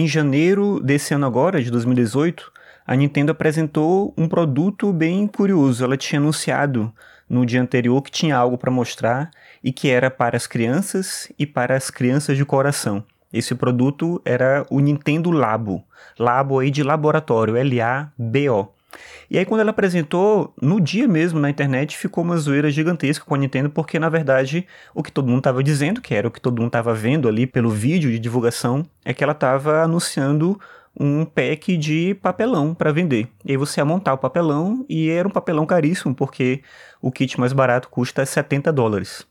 Em janeiro desse ano agora, de 2018, a Nintendo apresentou um produto bem curioso. Ela tinha anunciado no dia anterior que tinha algo para mostrar e que era para as crianças e para as crianças de coração. Esse produto era o Nintendo Labo. Labo aí de laboratório, L-A-B-O. E aí quando ela apresentou, no dia mesmo na internet, ficou uma zoeira gigantesca com a Nintendo, porque na verdade o que todo mundo estava dizendo, que era o que todo mundo estava vendo ali pelo vídeo de divulgação, é que ela estava anunciando um pack de papelão para vender. E aí você ia montar o papelão e era um papelão caríssimo, porque o kit mais barato custa 70 dólares.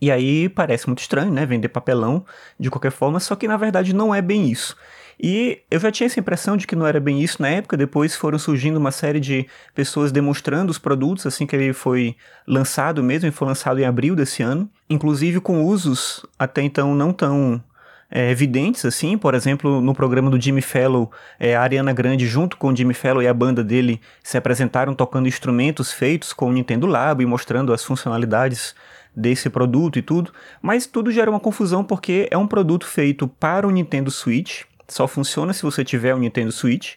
E aí parece muito estranho, né? Vender papelão de qualquer forma, só que na verdade não é bem isso. E eu já tinha essa impressão de que não era bem isso na época, depois foram surgindo uma série de pessoas demonstrando os produtos assim que ele foi lançado mesmo, e foi lançado em abril desse ano, inclusive com usos até então não tão é, evidentes, assim, por exemplo, no programa do Jimmy Fallon, é, a Ariana Grande, junto com o Jimmy Fallon e a banda dele, se apresentaram tocando instrumentos feitos com o Nintendo Labo e mostrando as funcionalidades desse produto e tudo, mas tudo gera uma confusão porque é um produto feito para o Nintendo Switch, só funciona se você tiver um Nintendo Switch,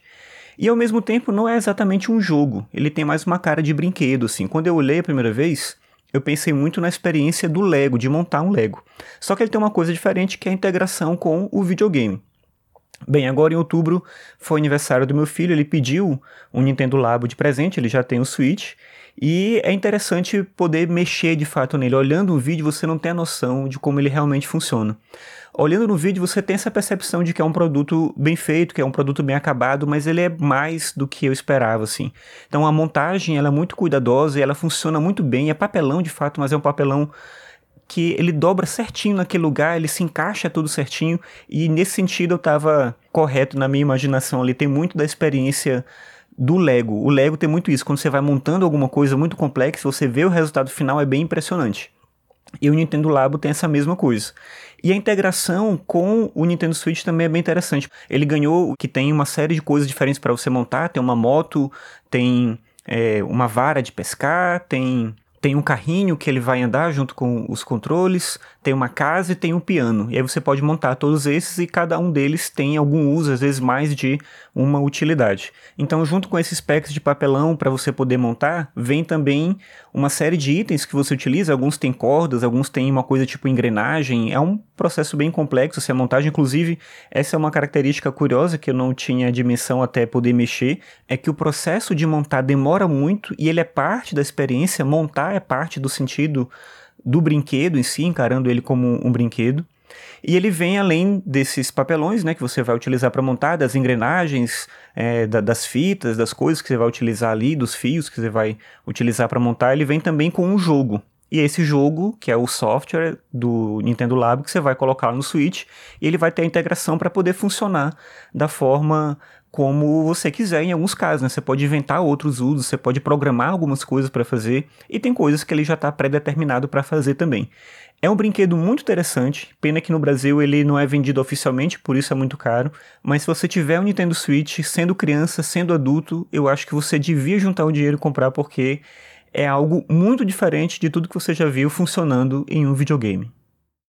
e ao mesmo tempo não é exatamente um jogo, ele tem mais uma cara de brinquedo, assim. Quando eu olhei a primeira vez, eu pensei muito na experiência do Lego, de montar um Lego. Só que ele tem uma coisa diferente que é a integração com o videogame. Bem, agora em outubro foi aniversário do meu filho, ele pediu um Nintendo Labo de presente, ele já tem o Switch, e é interessante poder mexer de fato nele. Olhando o vídeo, você não tem a noção de como ele realmente funciona. Olhando no vídeo, você tem essa percepção de que é um produto bem feito, que é um produto bem acabado, mas ele é mais do que eu esperava, assim. Então a montagem ela é muito cuidadosa e ela funciona muito bem. É papelão de fato, mas é um papelão que ele dobra certinho naquele lugar, ele se encaixa tudo certinho, e nesse sentido eu estava correto na minha imaginação ali. Tem muito da experiência do Lego. O Lego tem muito isso. Quando você vai montando alguma coisa muito complexa, você vê o resultado final, é bem impressionante. E o Nintendo Labo tem essa mesma coisa. E a integração com o Nintendo Switch também é bem interessante. Ele ganhou que tem uma série de coisas diferentes para você montar. Tem uma moto, tem é, uma vara de pescar, tem tem um carrinho que ele vai andar junto com os controles, tem uma casa e tem um piano. E aí você pode montar todos esses e cada um deles tem algum uso, às vezes mais de uma utilidade. Então, junto com esses packs de papelão para você poder montar, vem também uma série de itens que você utiliza. Alguns têm cordas, alguns têm uma coisa tipo engrenagem. É um processo bem complexo essa montagem. Inclusive, essa é uma característica curiosa que eu não tinha dimensão até poder mexer, é que o processo de montar demora muito e ele é parte da experiência. Montar é parte do sentido do brinquedo em si, encarando ele como um brinquedo. E ele vem além desses papelões, né, que você vai utilizar para montar, das engrenagens, é, da, das fitas, das coisas que você vai utilizar ali, dos fios que você vai utilizar para montar, ele vem também com um jogo. E esse jogo, que é o software do Nintendo Labo, que você vai colocar no Switch, e ele vai ter a integração para poder funcionar da forma como você quiser em alguns casos, né? Você pode inventar outros usos, você pode programar algumas coisas para fazer, e tem coisas que ele já está pré-determinado para fazer também. É um brinquedo muito interessante, pena que no Brasil ele não é vendido oficialmente, por isso é muito caro, mas se você tiver um Nintendo Switch, sendo criança, sendo adulto, eu acho que você devia juntar o dinheiro e comprar porque é algo muito diferente de tudo que você já viu funcionando em um videogame.